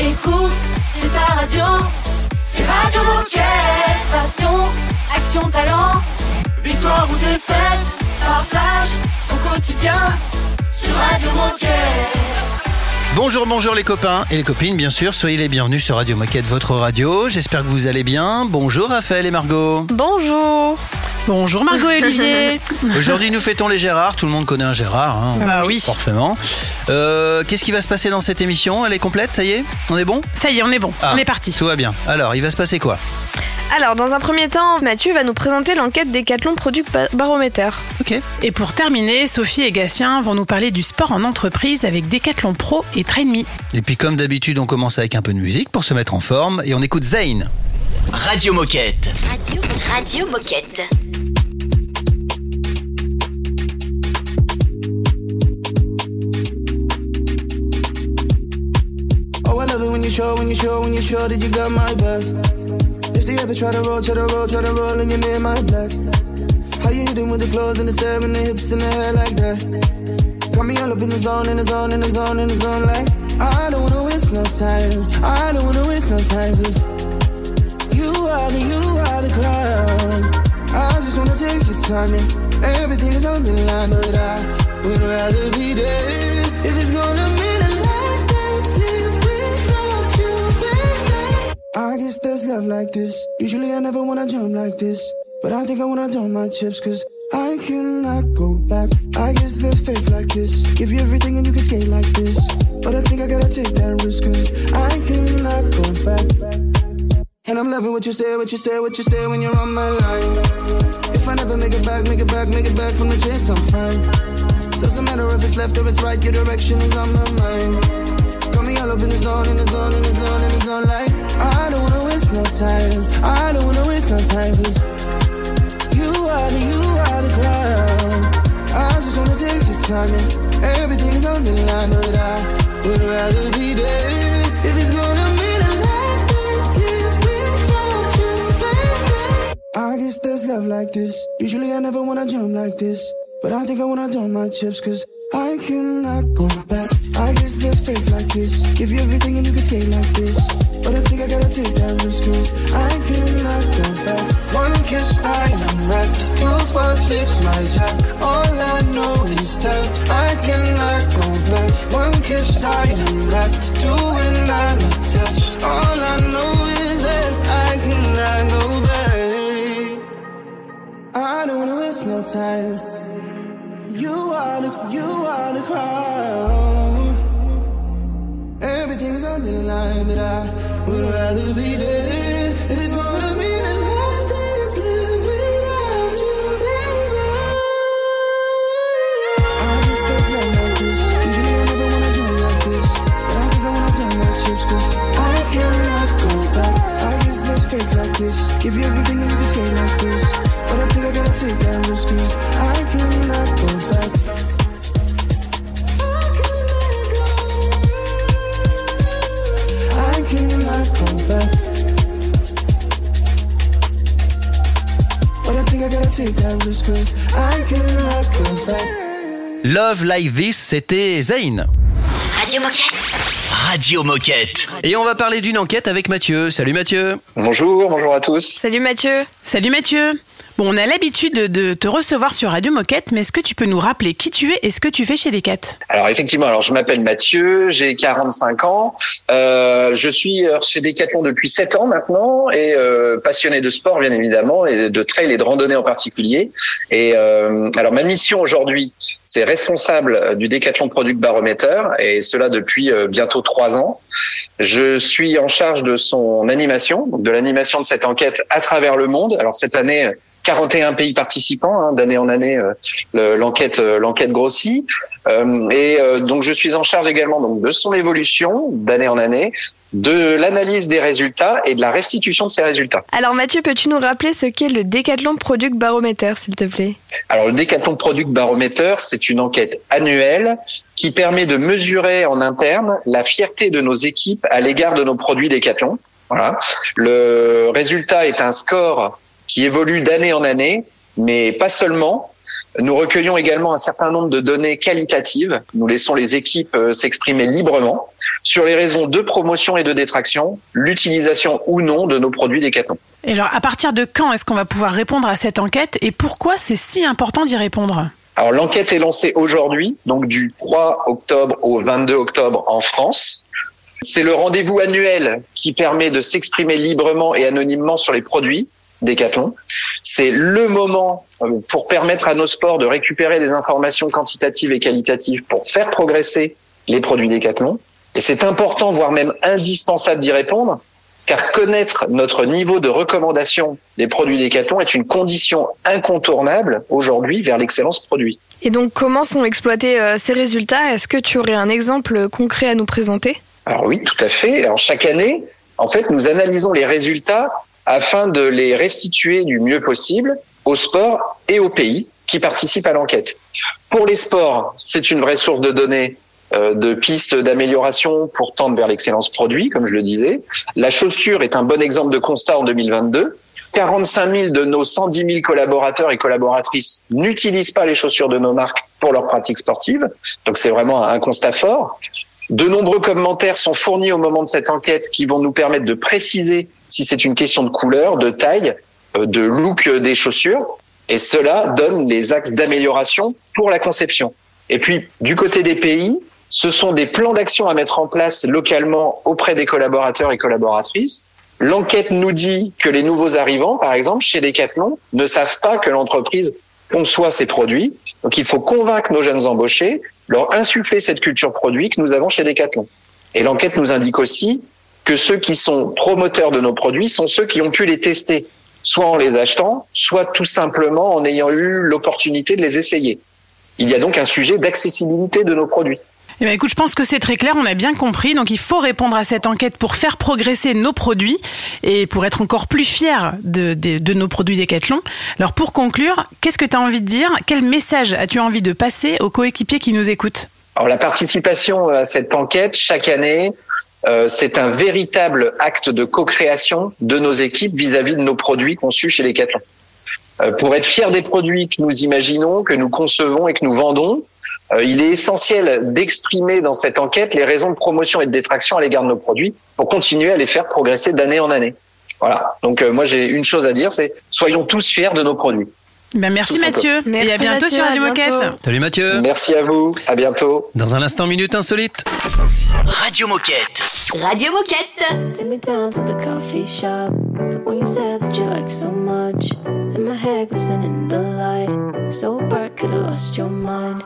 Écoute, c'est ta radio. C'est Radio Moquette. Passion, action, talent. Victoire ou défaite, partage au quotidien sur Radio Moquette. Bonjour, bonjour les copains et les copines, bien sûr. Soyez les bienvenus sur Radio Moquette, votre radio. J'espère que vous allez bien. Bonjour Raphaël et Margot. Bonjour. Bonjour Margot et Olivier. Aujourd'hui, nous fêtons les Gérard. Tout le monde connaît un Gérard. Hein, Bah oui. Forcément. Euh, Qu'est-ce qui va se passer dans cette émission? Elle est complète, ça y est? On est bon? Ça y est, on est bon. Ah, On est parti. Tout va bien. Alors, il va se passer quoi? Alors, dans un premier temps, Mathieu va nous présenter l'enquête Décathlon Product Ba- Baromètre. Ok. Et pour terminer, Sophie et Gatien vont nous parler du sport en entreprise avec Decathlon Pro et TrainMe. Et puis, comme d'habitude, on commence avec un peu de musique pour se mettre en forme et on écoute Zayn. Radio Moquette. Radio, Radio Moquette. Oh, I love it when you show, when you show, when you show that you got my back. If they ever try to roll, try to roll, try to roll, and you're near my black. How you hitting with the clothes and the stare and the hips and the hair like that? Got me all up in the zone, in the zone, in the zone, in the zone, like I don't wanna waste no time. I don't wanna waste no time, cause you are the, you are the crown. I just wanna take your time and everything is on the line, but I would rather be dead if it's gonna mean a life that's lived without you, baby. I guess there's love like this. Usually I never wanna jump like this, but I think I wanna dump my chips, cause I cannot go back. I guess there's faith like this. Give you everything and you can skate like this. But I think I gotta take that risk, cause what you say, what you say, what you say when you're on my line. If I never make it back, make it back, make it back from the chase, I'm fine. Doesn't matter if it's left or it's right, your direction is on my mind. Got me all up in the zone, in the zone, in the zone, in the zone, like I don't wanna waste no time. I don't wanna waste no time, cause you are the, you are the crown. I just wanna take your time and everything is on the line, but I would rather be dead if it's gonna guess there's love like this. Usually I never wanna jump like this, but I think I wanna dump my chips, cause I cannot go back. I guess there's faith like this. Give you everything and you can skate like this. But I think I gotta take that risk, cause I cannot go back. One kiss, I am wrecked. Two, four, six, my jack. All I know is that I cannot go back. One kiss, I am wrecked. Two, and I'm attached. All I know is that I cannot go back. I don't wanna waste no time. You are the, you are the crown. Everything's on the line, but I would rather be dead. If it's gonna be a life that is lived without you. I like this. Usually I never wanna jump like this, but I think I wanna 'cause I cannot go back. I like this. Give you everything and you can like this, but I think I gotta take that risk 'cause I cannot go back. I cannot go. I cannot go back. But I think I gotta take that risk, cause I cannot go back. Love Like This, c'était Zayn. Radio Moquette. Radio Moquette. Et on va parler d'une enquête avec Mathieu. Salut Mathieu. Bonjour, bonjour à tous. Salut Mathieu. Salut Mathieu. On a l'habitude de, te recevoir sur Radio Moquette, mais est-ce que tu peux nous rappeler qui tu es et ce que tu fais chez Decat? Alors effectivement, alors je m'appelle Mathieu, j'ai 45 ans, euh, je suis chez Decathlon depuis 7 ans maintenant et euh, passionné de sport bien évidemment et de trail et de randonnée en particulier. Et euh, alors ma mission aujourd'hui, c'est responsable du Decathlon Product Barometer et cela depuis bientôt trois ans. Je suis en charge de son animation, donc de l'animation de cette enquête à travers le monde. Alors cette année, 41 pays participants, hein, d'année en année, euh, le- l'enquête euh, l'enquête grossit. Euh, et donc je suis en charge également donc de son évolution d'année en année, de l'analyse des résultats et de la restitution de ces résultats. Alors Mathieu, peux-tu nous rappeler ce qu'est le Décathlon Product Baromètre, s'il te plaît? Alors le Decathlon Product Barometer, c'est une enquête annuelle qui permet de mesurer en interne la fierté de nos équipes à l'égard de nos produits Decathlon. Voilà. Le résultat est un score qui évolue d'année en année mais pas seulement. Nous recueillons également un certain nombre de données qualitatives. Nous laissons les équipes euh, s'exprimer librement sur les raisons de promotion et de détraction, l'utilisation ou non de nos produits Decathlon. Et alors, à partir de quand est-ce qu'on va pouvoir répondre à cette enquête et pourquoi c'est si important d'y répondre? Alors l'enquête est lancée aujourd'hui, donc du 3 octobre au 22 octobre en France. C'est le rendez-vous annuel qui permet de s'exprimer librement et anonymement sur les produits Decathlon. C'est le moment euh, pour permettre à nos sports de récupérer des informations quantitatives et qualitatives pour faire progresser les produits Decathlon. Et c'est important, voire même indispensable d'y répondre, car connaître notre niveau de recommandation des produits Decathlon est une condition incontournable aujourd'hui vers l'excellence produit. Et donc, comment sont exploités euh, ces résultats? Est-ce que tu aurais un exemple concret à nous présenter? Alors oui, tout à fait. Alors chaque année, en fait, nous analysons les résultats afin de les restituer du mieux possible aux sports et aux pays qui participent à l'enquête. Pour les sports, c'est une vraie source de données euh, de pistes d'amélioration pour tendre vers l'excellence produit, comme je le disais. La chaussure est un bon exemple de constat en 2022. 45 000 de nos 110 000 collaborateurs et collaboratrices n'utilisent pas les chaussures de nos marques pour leurs pratiques sportives. Donc c'est vraiment un constat fort. De nombreux commentaires sont fournis au moment de cette enquête qui vont nous permettre de préciser si c'est une question de couleur, de taille, euh, de look des chaussures. Et cela donne les axes d'amélioration pour la conception. Et puis, du côté des pays, ce sont des plans d'action à mettre en place localement auprès des collaborateurs et collaboratrices. L'enquête nous dit que les nouveaux arrivants, par exemple, chez Decathlon, ne savent pas que l'entreprise conçoit ces produits. Donc, il faut convaincre nos jeunes embauchés, leur insuffler cette culture produit que nous avons chez Decathlon. Et l'enquête nous indique aussi que ceux qui sont promoteurs de nos produits sont ceux qui ont pu les tester, soit en les achetant, soit tout simplement en ayant eu l'opportunité de les essayer. Il y a donc un sujet d'accessibilité de nos produits. Eh ben, écoute, je pense que c'est très clair, on a bien compris. Donc il faut répondre à cette enquête pour faire progresser nos produits et pour être encore plus fiers de, de, de nos produits Decathlon. Alors pour conclure, qu'est-ce que tu as envie de dire? Quel message as-tu envie de passer aux coéquipiers qui nous écoutent? Alors la participation à cette enquête chaque année, euh, c'est un véritable acte de co-création de nos équipes vis-à-vis de nos produits conçus chez Decathlon. Euh, pour être fiers des produits que nous imaginons, que nous concevons et que nous vendons, euh, il est essentiel d'exprimer dans cette enquête les raisons de promotion et de détraction à l'égard de nos produits pour continuer à les faire progresser d'année en année. Voilà. Donc moi j'ai une chose à dire, c'est soyons tous fiers de nos produits. Ben merci Mathieu. Merci et à bientôt Mathieu, sur Radio Moquette. Salut Mathieu. Merci à vous. À bientôt. Dans un instant, minute insolite. Radio Moquette. Radio Moquette. Take me down to the coffee shop. The one you said that you like so much. In my head, glistening the light. So bright, could have lost your mind.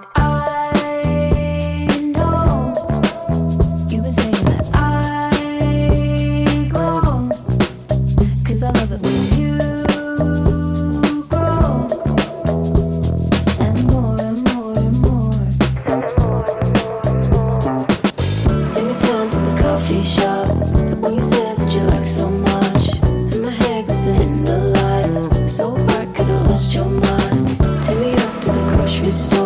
story.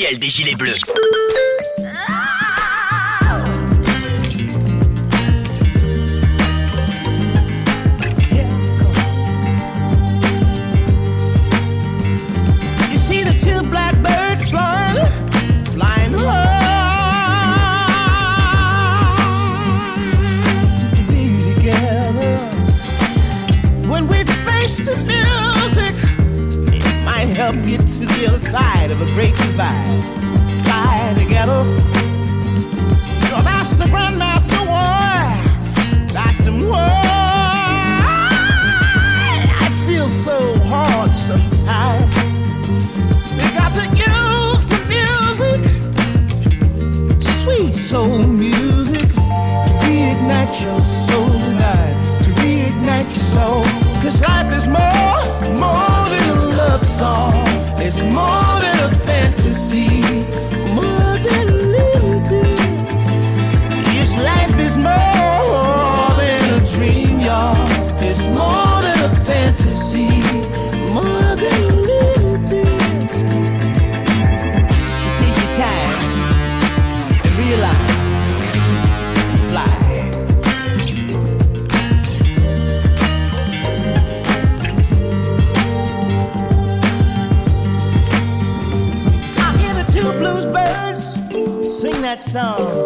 Officielle des Gilets Bleus. Song.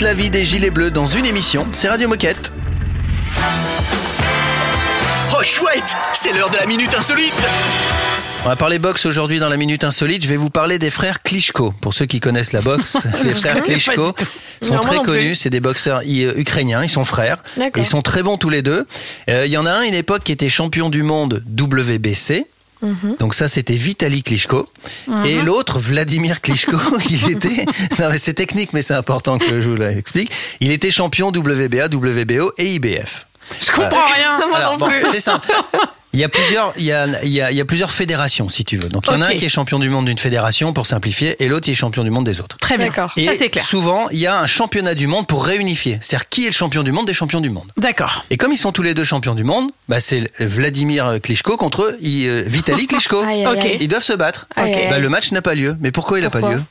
Toute la vie des gilets bleus dans une émission, c'est Radio Moquette. Oh chouette, c'est l'heure de la minute insolite. On va parler boxe aujourd'hui dans la minute insolite. Je vais vous parler des frères Klitschko. Pour ceux qui connaissent la boxe, les frères Klitschko sont Non, très connus. C'est des boxeurs euh, ukrainiens. Ils sont frères. Ils sont très bons tous les deux. Euh, Il y en a un une époque qui était champion du monde WBC. Mhm. Donc ça, c'était Vitaly Klitschko. Et l'autre, Vladimir Klitschko, il était... Non mais c'est technique, mais c'est important que je vous l'explique. Il était champion WBA, WBO et IBF. Je comprends rien. Moi Alors, non bon, plus. c'est simple. Il y a plusieurs, il y a, il y a, il y a plusieurs fédérations, si tu veux. Donc il y en a un qui est champion du monde d'une fédération, pour simplifier, et l'autre qui est champion du monde des autres. Très bien. D'accord. Et Ça, c'est clair. souvent, il y a un championnat du monde pour réunifier. C'est-à-dire qui est le champion du monde des champions du monde. D'accord. Et comme ils sont tous les deux champions du monde, bah c'est Vladimir Klitschko contre euh, Vitaly Klitschko. Aïe, aïe, Ok. aïe. Ils doivent se battre. Aïe, aïe, Bah, le match n'a pas lieu. Mais pourquoi il n'a pas Pourquoi lieu?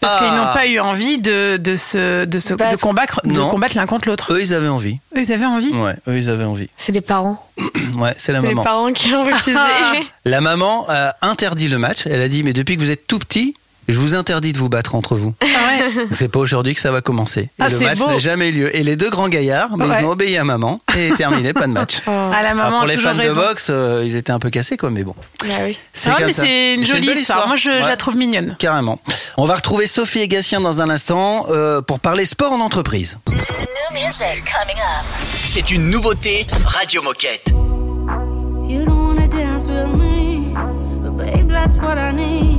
Parce Ah. qu'ils n'ont pas eu envie de, de, se, de, se, de, battre. combattre, de combattre l'un contre l'autre. Eux, ils avaient envie. Eux, ils avaient envie? Ouais, eux, ils avaient envie. C'est des parents. Ouais, c'est la C'est les maman. parents qui ont refusé. La maman a interdit le match. Elle a dit, mais depuis que vous êtes tout petit, je vous interdis de vous battre entre vous. Ah ouais. C'est pas aujourd'hui que ça va commencer. Ah, le match n'a jamais eu lieu. Et les deux grands gaillards, mais Ouais. ils ont obéi à maman et terminé, pas de match. Oh. Ah, la Alors, maman pour les fans raison. de boxe, euh, ils étaient un peu cassés, quoi, mais bon. Ah oui. C'est Ah, une jolie histoire. Moi, je, la trouve mignonne. Carrément. On va retrouver Sophie et Gatien dans un instant euh, pour parler sport en entreprise. C'est une nouveauté Radio Moquette. You don't wanna dance with me, but babe, that's what I need.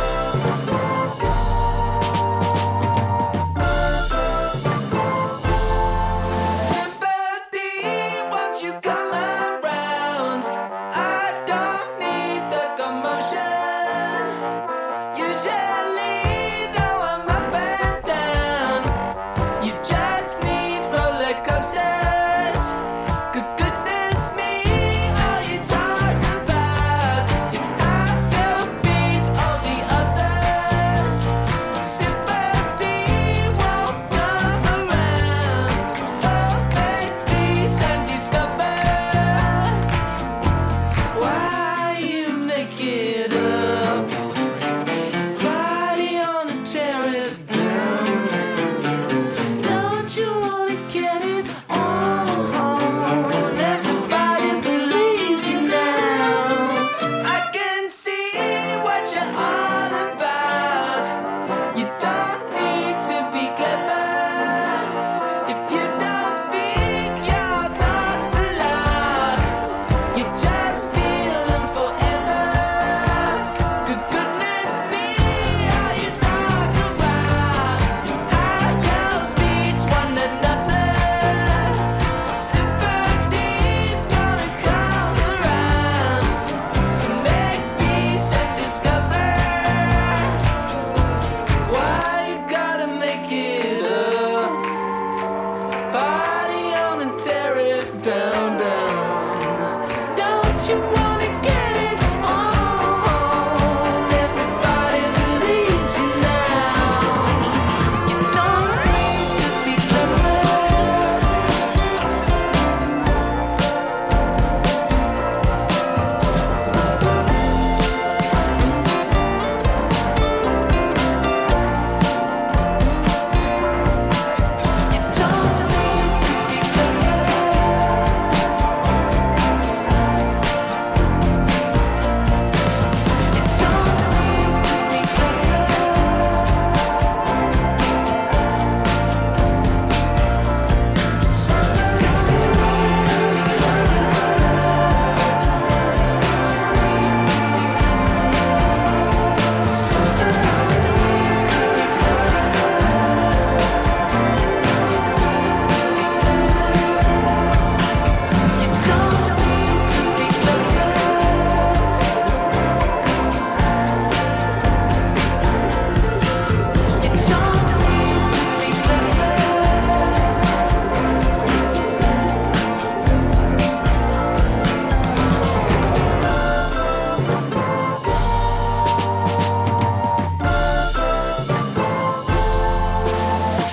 Get it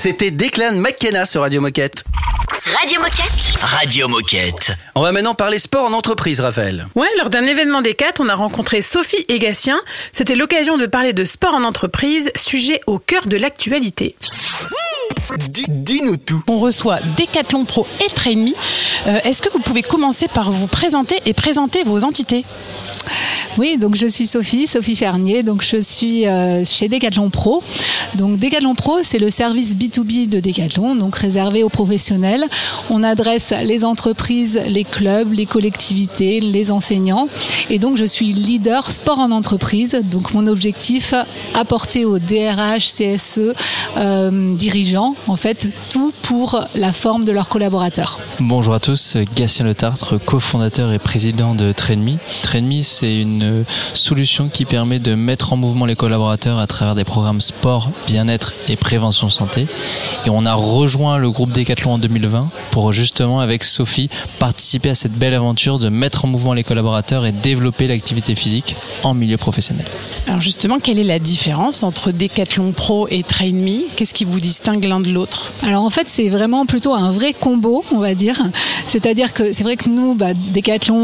C'était Declan McKenna sur Radio Moquette. Radio Moquette. Radio Moquette. On va maintenant parler sport en entreprise, Raphaël. Ouais, lors d'un événement des 4, on a rencontré Sophie et Gatien. C'était l'occasion de parler de sport en entreprise, sujet au cœur de l'actualité. Dis-nous tout. On reçoit Decathlon Pro et Trainme. Euh, Est-ce que vous pouvez commencer par vous présenter et présenter vos entités? Oui, donc je suis Sophie, Sophie Fernier, donc je suis euh, chez Decathlon Pro. Donc Decathlon Pro, c'est le service B2B de Decathlon, donc réservé aux professionnels. On adresse les entreprises, les clubs, les collectivités, les enseignants. Et donc je suis leader sport en entreprise. Donc mon objectif, apporter au DRH, CSE, euh, dirigeants, en fait, tout pour la forme de leurs collaborateurs. Bonjour à tous, Gatien Le Tartre, cofondateur et président de Trainme. Trainme, c'est une solution qui permet de mettre en mouvement les collaborateurs à travers des programmes sport, bien-être et prévention santé. Et on a rejoint le groupe Decathlon en 2020 pour justement, avec Sophie, participer à cette belle aventure de mettre en mouvement les collaborateurs et développer l'activité physique en milieu professionnel. Alors justement, quelle est la différence entre Decathlon Pro et Trainme? Qu'est-ce qui vous distingue l'un de l'autre Alors en fait, c'est vraiment plutôt un vrai combo, on va dire. C'est-à-dire que c'est vrai que nous, bah,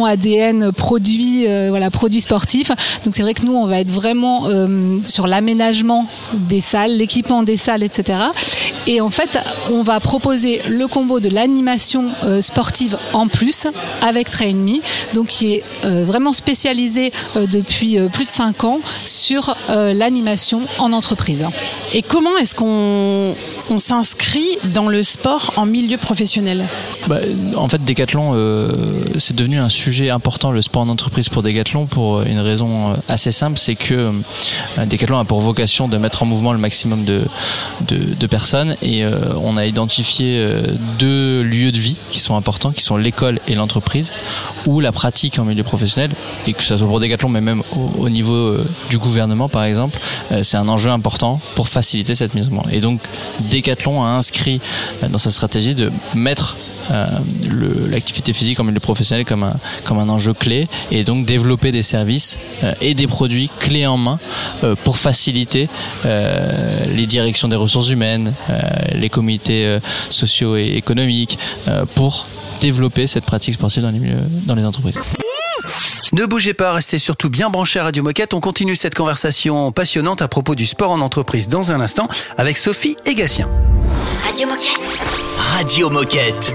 ADN, produits, euh, voilà, produits sportifs. Donc c'est vrai que nous, on va être vraiment euh, sur l'aménagement des salles, l'équipement des salles, etc. Et en fait, on va proposer le combo de l'animation euh, sportive en plus avec Trainme, donc qui est vraiment spécialisé depuis plus de 5 ans sur l'animation en entreprise. Et comment est-ce qu'on s'inscrit dans le sport en milieu professionnel bah, En fait, Decathlon, euh, c'est devenu un sujet important, le sport en entreprise pour Decathlon, pour euh, une raison euh, assez simple, c'est que Decathlon a pour vocation de mettre en mouvement le maximum de, personnes et on a identifié deux lieux de vie qui sont importants, qui sont l'école et l'entreprise, où la pratique en milieu professionnel, et que ce soit pour Decathlon, mais même au, au niveau du gouvernement par exemple, c'est un enjeu important pour faciliter cette mise en mouvement. Et donc, dès Decathlon a inscrit euh, dans sa stratégie de mettre euh, l'activité physique en milieu professionnel comme un, comme un enjeu clé et donc développer des services euh, et des produits clés en main pour faciliter les directions des ressources humaines, les comités sociaux et économiques pour développer cette pratique sportive dans les, dans les entreprises. Ne bougez pas, restez surtout bien branchés à Radio Moquette. On continue cette conversation passionnante à propos du sport en entreprise dans un instant avec Sophie et Gatien. Radio Moquette. Radio Moquette.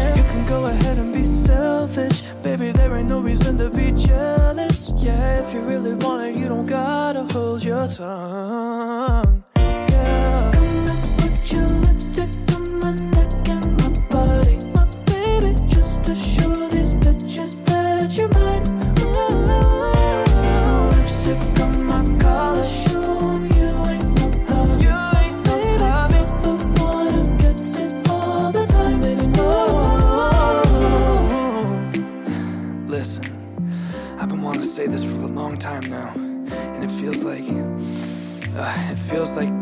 So you can go ahead and be selfish. Baby, there ain't no reason to be jealous. Yeah, if you really want it, you don't gotta hold your tongue. Time now, and it feels like. Uh, it feels like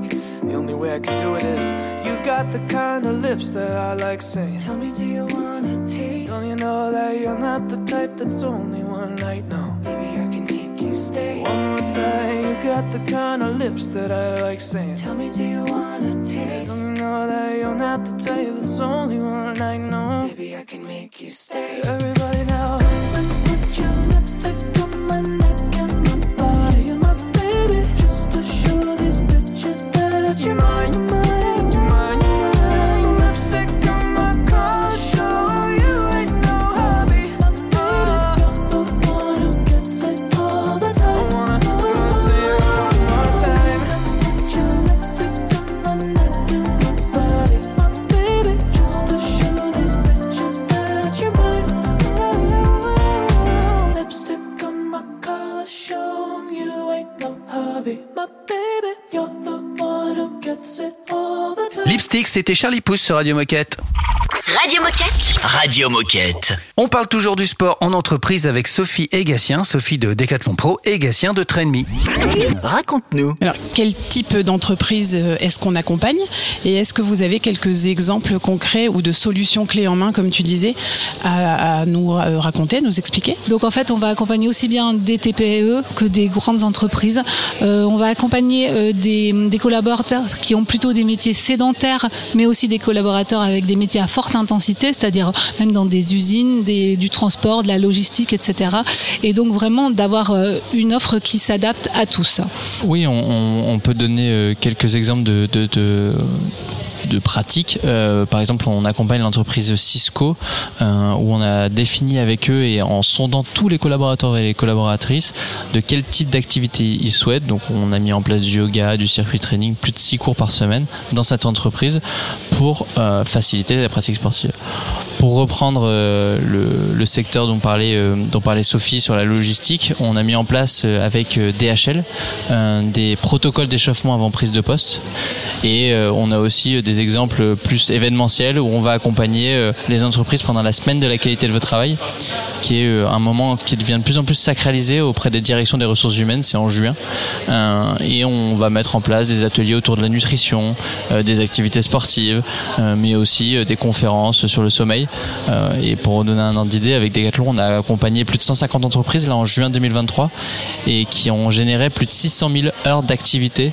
the only way I can do it is you got the kind of lips that I like saying. Tell me, do you wanna taste? Don't you know that you're not the type that's only one night? No, maybe I can make you stay. One more time, you got the kind of lips that I like saying. Tell me, do you wanna taste? Don't you know that you're not the type that's only one night? No, maybe I can make you stay. Everybody c'était Charlie Pouce sur Radio Moquette. Radio Moquette. Radio Moquette. On parle toujours du sport en entreprise avec Sophie Egassien, Sophie de Decathlon Pro et Gatien de Trainme. Raconte-nous. Alors, quel type d'entreprise euh, est-ce qu'on accompagne Et est-ce que vous avez quelques exemples concrets ou de solutions clés en main, comme tu disais, à, à nous euh, raconter, nous expliquer? Donc en fait, on va accompagner aussi bien des TPE que des grandes entreprises. Euh, on va accompagner euh, des, des collaborateurs qui ont plutôt des métiers sédentaires, mais aussi des collaborateurs avec des métiers à forte intensité, c'est-à-dire même dans des usines, du transport, de la logistique, etc. Et donc vraiment d'avoir euh, une offre qui s'adapte à tous. Oui, on, peut donner euh, quelques exemples de- de pratiques. Euh, par exemple, on accompagne l'entreprise Cisco, euh, où on a défini avec eux et en sondant tous les collaborateurs et les collaboratrices de quel type d'activité ils souhaitent. Donc, on a mis en place du yoga, du circuit training, plus de 6 cours par semaine dans cette entreprise pour euh, faciliter la pratique sportive. Pour reprendre le, le secteur dont parlait, dont parlait Sophie sur la logistique, on a mis en place avec DHL des protocoles d'échauffement avant prise de poste. Et on a aussi des exemples plus événementiels où on va accompagner euh, les entreprises pendant la semaine de la qualité de votre travail, qui est euh, un moment qui devient de plus en plus sacralisé auprès des directions des ressources humaines, c'est en juin. Euh, et on va mettre en place des ateliers autour de la nutrition, des activités sportives, mais aussi des conférences sur le sommeil. Et pour donner un ordre d'idée, avec Decathlon, on a accompagné plus de 150 entreprises là en juin 2023 et qui ont généré plus de 600 000 heures d'activité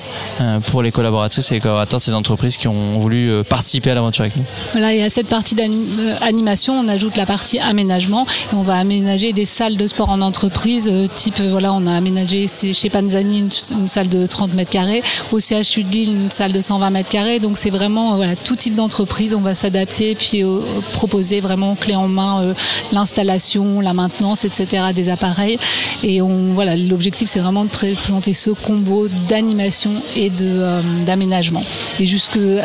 pour les collaboratrices et les collaborateurs de ces entreprises qui ont voulu euh, participer à l'aventure avec nous. Voilà, et à cette partie d'animation, on ajoute la partie aménagement. Et on va aménager des salles de sport en entreprise, euh, type, euh, voilà, on a aménagé chez Panzani une, salle de 30 mètres carrés, au CHU de Lille une salle de 120 mètres carrés. Donc c'est vraiment euh, voilà, tout type d'entreprise, on va s'adapter puis euh, proposer vraiment clé en main euh, l'installation, la maintenance, etc. des appareils. Et on, voilà, l'objectif c'est vraiment de présenter ce combo d'animation et de, euh, d'aménagement. Et jusque, euh,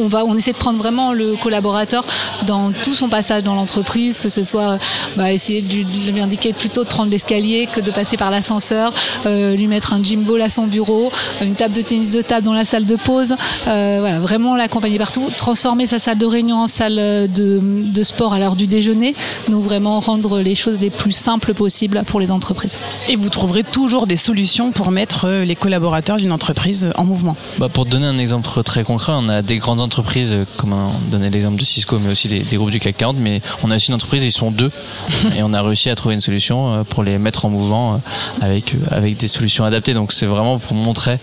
on, va, on essaie de prendre vraiment le collaborateur dans tout son passage dans l'entreprise, que ce soit euh, bah, essayer de lui, indiquer plutôt de prendre l'escalier que de passer par l'ascenseur, euh, lui mettre un gym ball à son bureau, une table de tennis de table dans la salle de pause, euh, voilà, vraiment l'accompagner partout, transformer sa salle de réunion en salle de, de sport à l'heure du déjeuner. Donc vraiment rendre les choses les plus simples possibles pour les entreprises. Et vous trouverez toujours des solutions pour mettre euh, les collaborateurs d'une entreprise en mouvement. Bah, pour te donner un exemple très concret, on a des grandes entreprises, euh, comme on donnait l'exemple de Cisco, mais aussi des, des groupes du CAC 40, mais on a aussi une entreprise, ils sont deux, et on a réussi à trouver une solution euh, pour les mettre en mouvement euh, avec, avec des solutions adaptées. Donc c'est vraiment pour montrer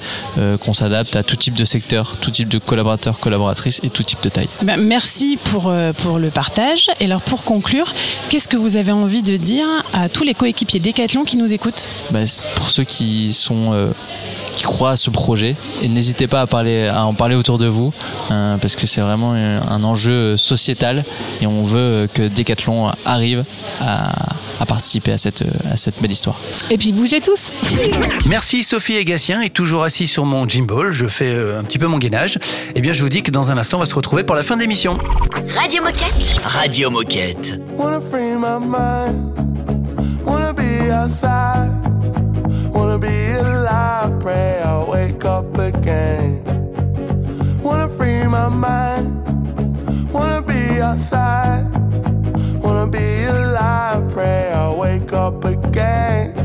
qu'on s'adapte à tout type de secteur, tout type de collaborateurs, collaboratrices et tout type de taille. Ben, merci pour, pour le partage. Et alors pour conclure, qu'est-ce que vous avez envie de dire à tous les coéquipiers Decathlon qui nous écoutent? Bah, c'est pour ceux qui sont euh, qui croient à ce projet et n'hésitez pas à parler à en parler autour de vous euh, parce que c'est vraiment un, enjeu sociétal et on veut euh, que Decathlon arrive à, à participer à cette à cette belle histoire. Et puis bougez tous Merci Sophie et Gatien et toujours assis sur mon gimbal, je fais euh, un petit peu mon gainage. Eh bien je vous dis que dans un instant on va se retrouver pour la fin de l'émission. Radio Moquette. Radio Moquette. Wanna free my mind. Wanna be outside. Wanna be alive. Pray I'll wake up again. My mind. Wanna be outside. Wanna be alive. Pray I'll wake up again.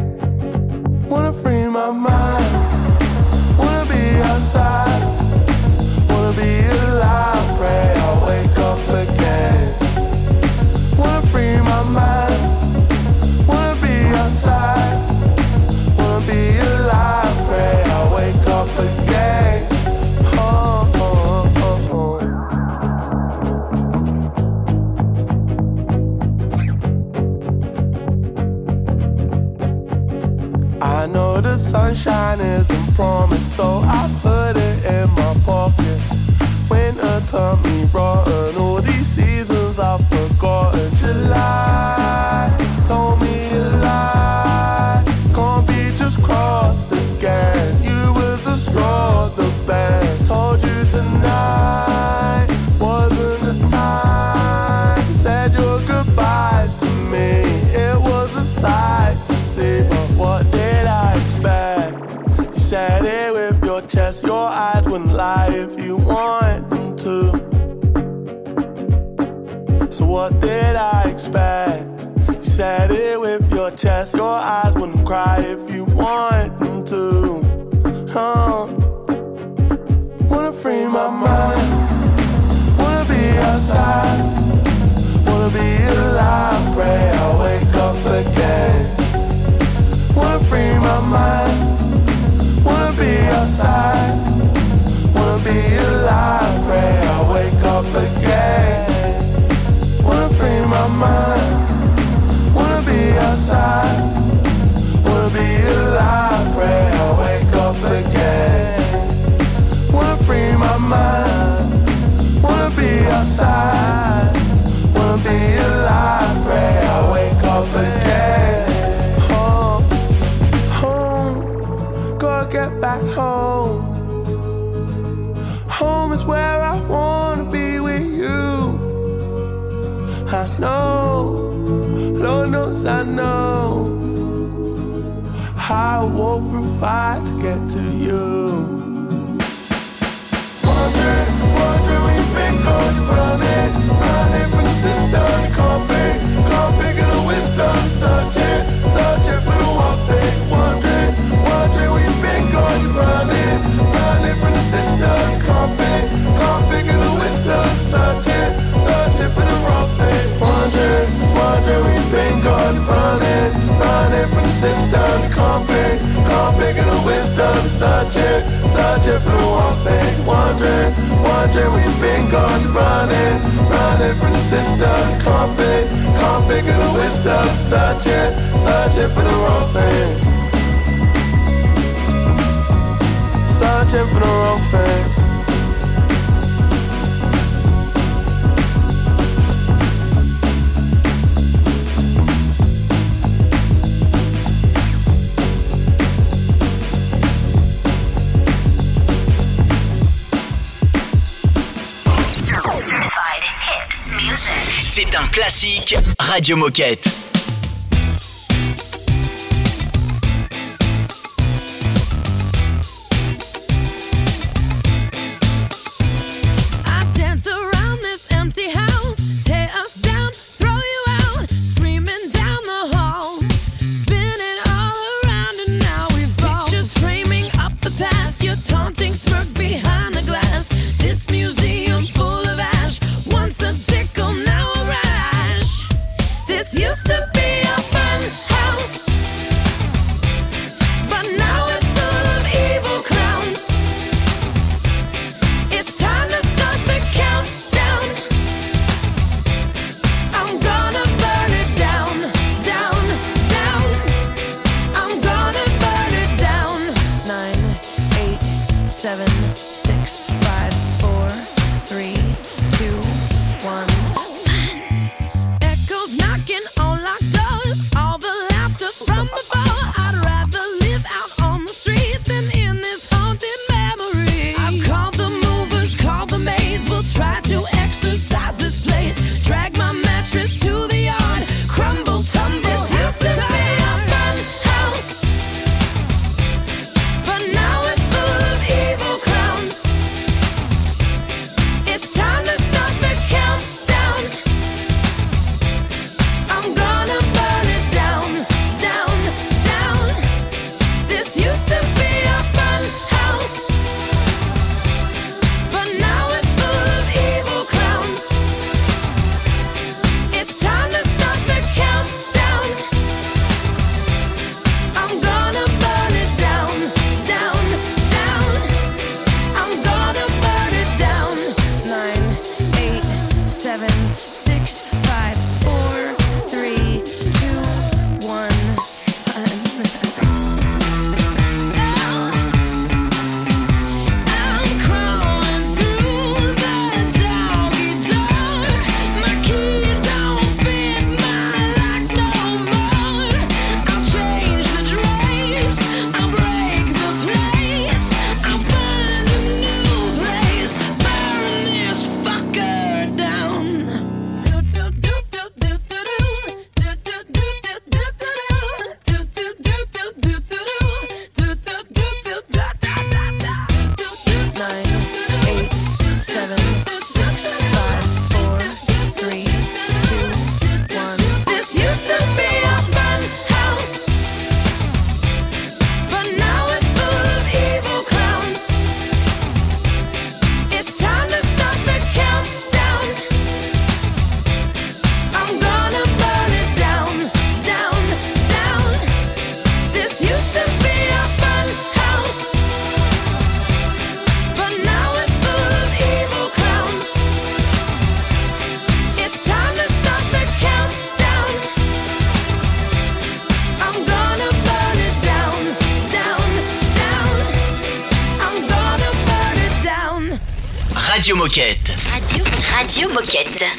Radio Moquette.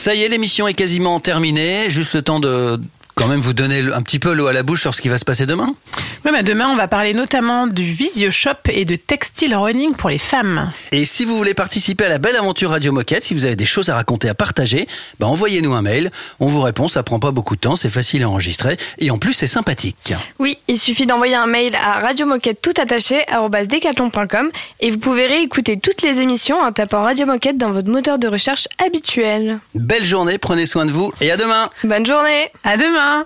Ça y est, l'émission est quasiment terminée. Juste le temps de quand même vous donner un petit peu l'eau à la bouche sur ce qui va se passer demain. Oui, bah demain, on va parler notamment du Visio Shop et de textile running pour les femmes. Et si vous voulez participer à la belle aventure Radio Moquette, si vous avez des choses à raconter, à partager, bah envoyez-nous un mail. On vous répond, ça prend pas beaucoup de temps, c'est facile à enregistrer et en plus c'est sympathique. Oui, il suffit d'envoyer un mail à radiomoquette tout attaché decathlon.com et vous pouvez réécouter toutes les émissions en tapant Radio Moquette dans votre moteur de recherche habituel. Belle journée, prenez soin de vous et à demain. Bonne journée. À demain.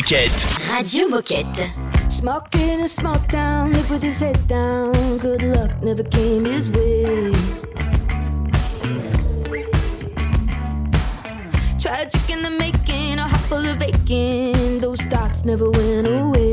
Moquette. Radio Moquette. In a small town, live with his head down. Good luck never came his way. Tragic in the making, a heart full of aching. Those thoughts never went away.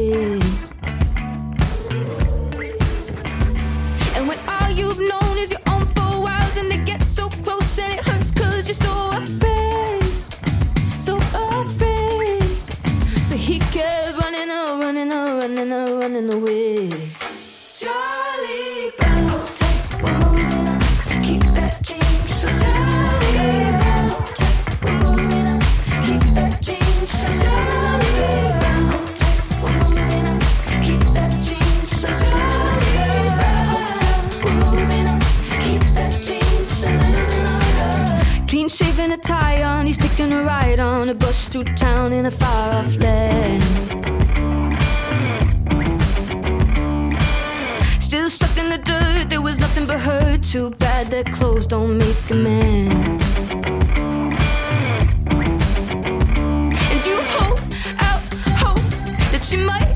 and a tie on, he's taking a ride on a bus through town in a far off land. Still stuck in the dirt, there was nothing but hurt. Too bad that clothes don't make a man. And you hope, out hope that you might.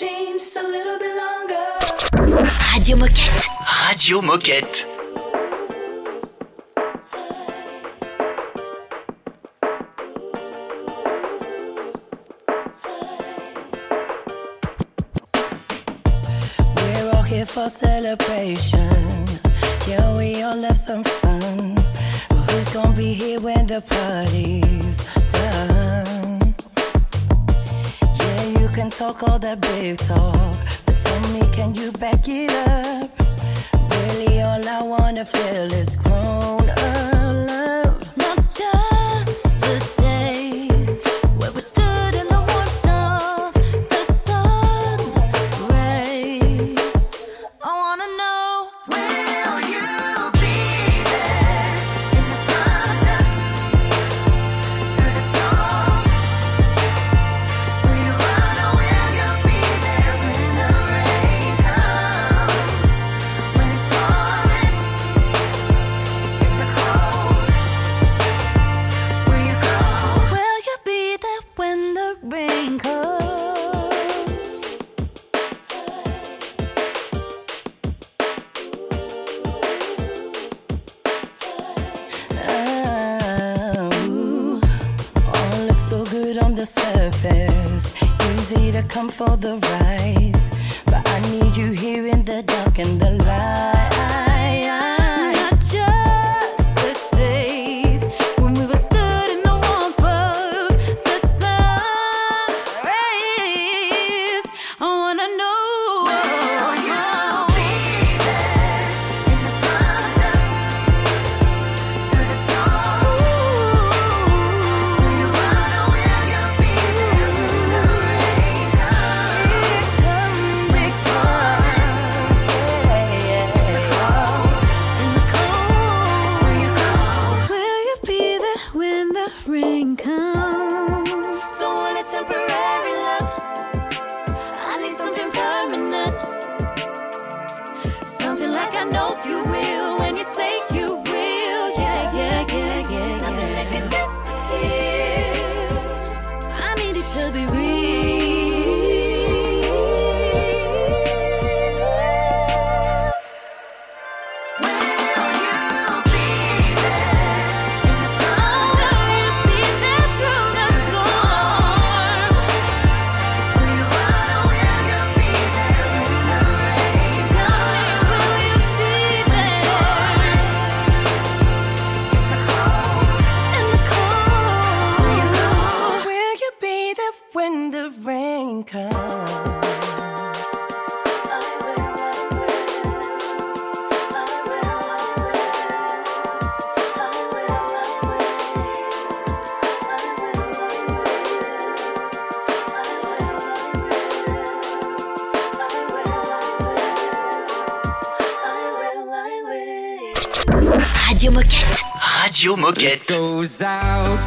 James a little bit longer. Radio Moquette. Radio Moquette. We're all here for celebration. Time.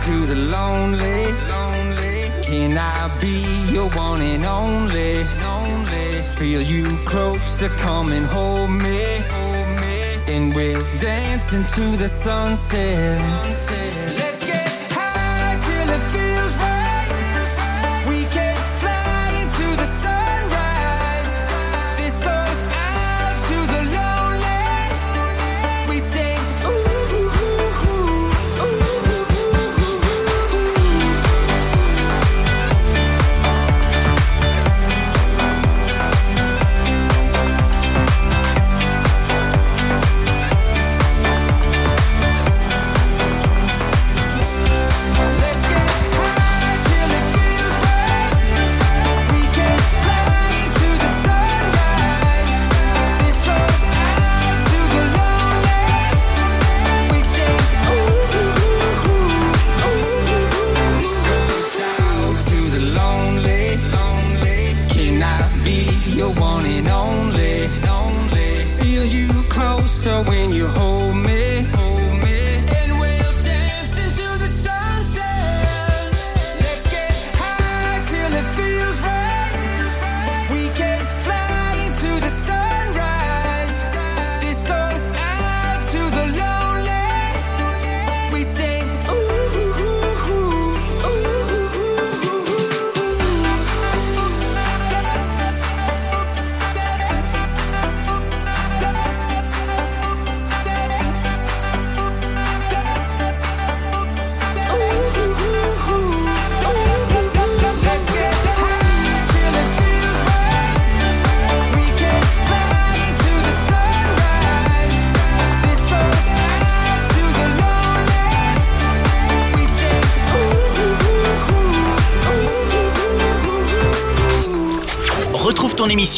to the lonely. Can I be your one and only? Feel you closer, come and hold me. And we'll dance into the sunset.